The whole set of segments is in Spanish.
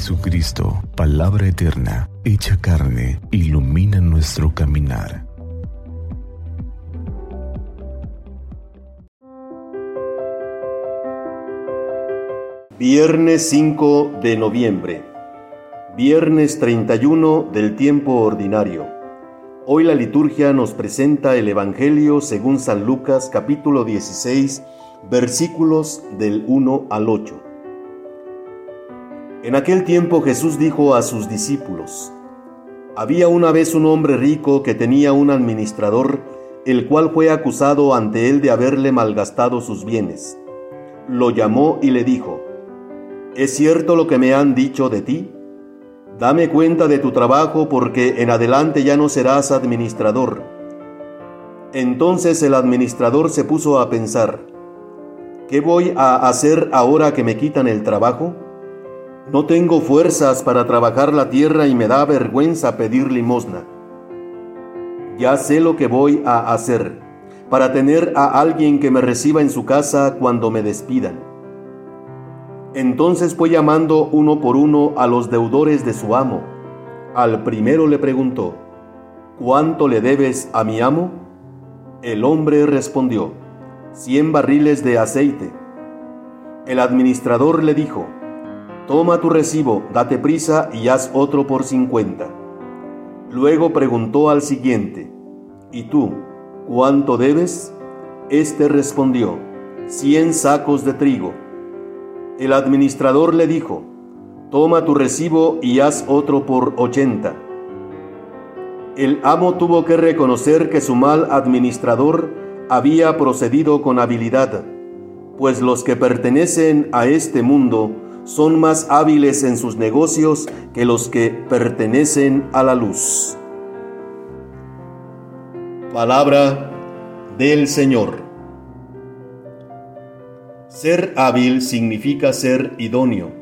Jesucristo, palabra eterna, hecha carne, ilumina nuestro caminar. Viernes 5 de noviembre. Viernes 31 del tiempo ordinario. Hoy la liturgia nos presenta el Evangelio según San Lucas capítulo 16 versículos del 1 al 8. En aquel tiempo Jesús dijo a sus discípulos, Había una vez un hombre rico que tenía un administrador, el cual fue acusado ante él de haberle malgastado sus bienes. Lo llamó y le dijo, ¿Es cierto lo que me han dicho de ti? Dame cuenta de tu trabajo porque en adelante ya no serás administrador. Entonces el administrador se puso a pensar, ¿qué voy a hacer ahora que me quitan el trabajo? No tengo fuerzas para trabajar la tierra y me da vergüenza pedir limosna. Ya sé lo que voy a hacer para tener a alguien que me reciba en su casa cuando me despidan. Entonces fue llamando uno por uno a los deudores de su amo. Al primero le preguntó, ¿cuánto le debes a mi amo? El hombre respondió, cien barriles de aceite. El administrador le dijo, Toma tu recibo, date prisa y haz otro por cincuenta. Luego preguntó al siguiente, ¿Y tú, cuánto debes? Este respondió, cien sacos de trigo. El administrador le dijo, Toma tu recibo y haz otro por ochenta. El amo tuvo que reconocer que su mal administrador había procedido con habilidad, pues los que pertenecen a este mundo son más hábiles en sus negocios que los que pertenecen a la luz. Palabra del Señor. Ser hábil significa ser idóneo,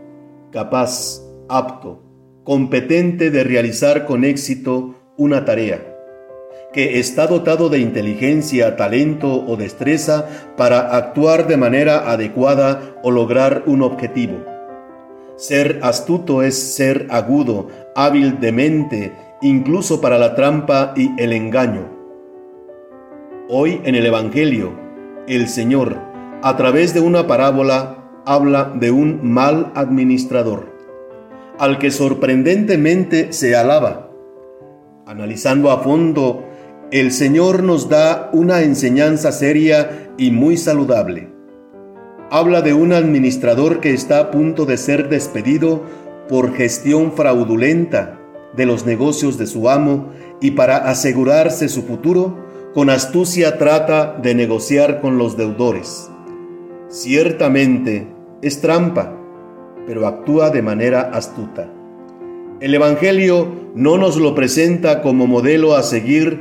capaz, apto, competente de realizar con éxito una tarea, que está dotado de inteligencia, talento o destreza para actuar de manera adecuada o lograr un objetivo ser astuto es ser agudo, hábil de mente, incluso para la trampa y el engaño. Hoy en el Evangelio, el Señor, a través de una parábola, habla de un mal administrador, al que sorprendentemente se alaba. Analizando a fondo, el Señor nos da una enseñanza seria y muy saludable habla de un administrador que está a punto de ser despedido por gestión fraudulenta de los negocios de su amo y para asegurarse su futuro, con astucia trata de negociar con los deudores. Ciertamente es trampa, pero actúa de manera astuta. El Evangelio no nos lo presenta como modelo a seguir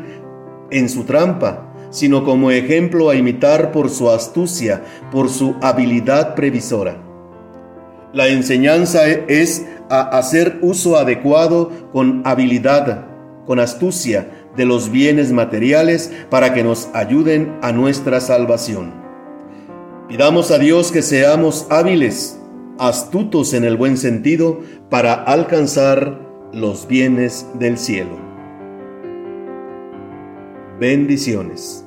en su trampa, sino como ejemplo a imitar por su astucia, por su habilidad previsora. La enseñanza es a hacer uso adecuado con habilidad, con astucia de los bienes materiales para que nos ayuden a nuestra salvación. Pidamos a Dios que seamos hábiles, astutos en el buen sentido, para alcanzar los bienes del cielo. Bendiciones.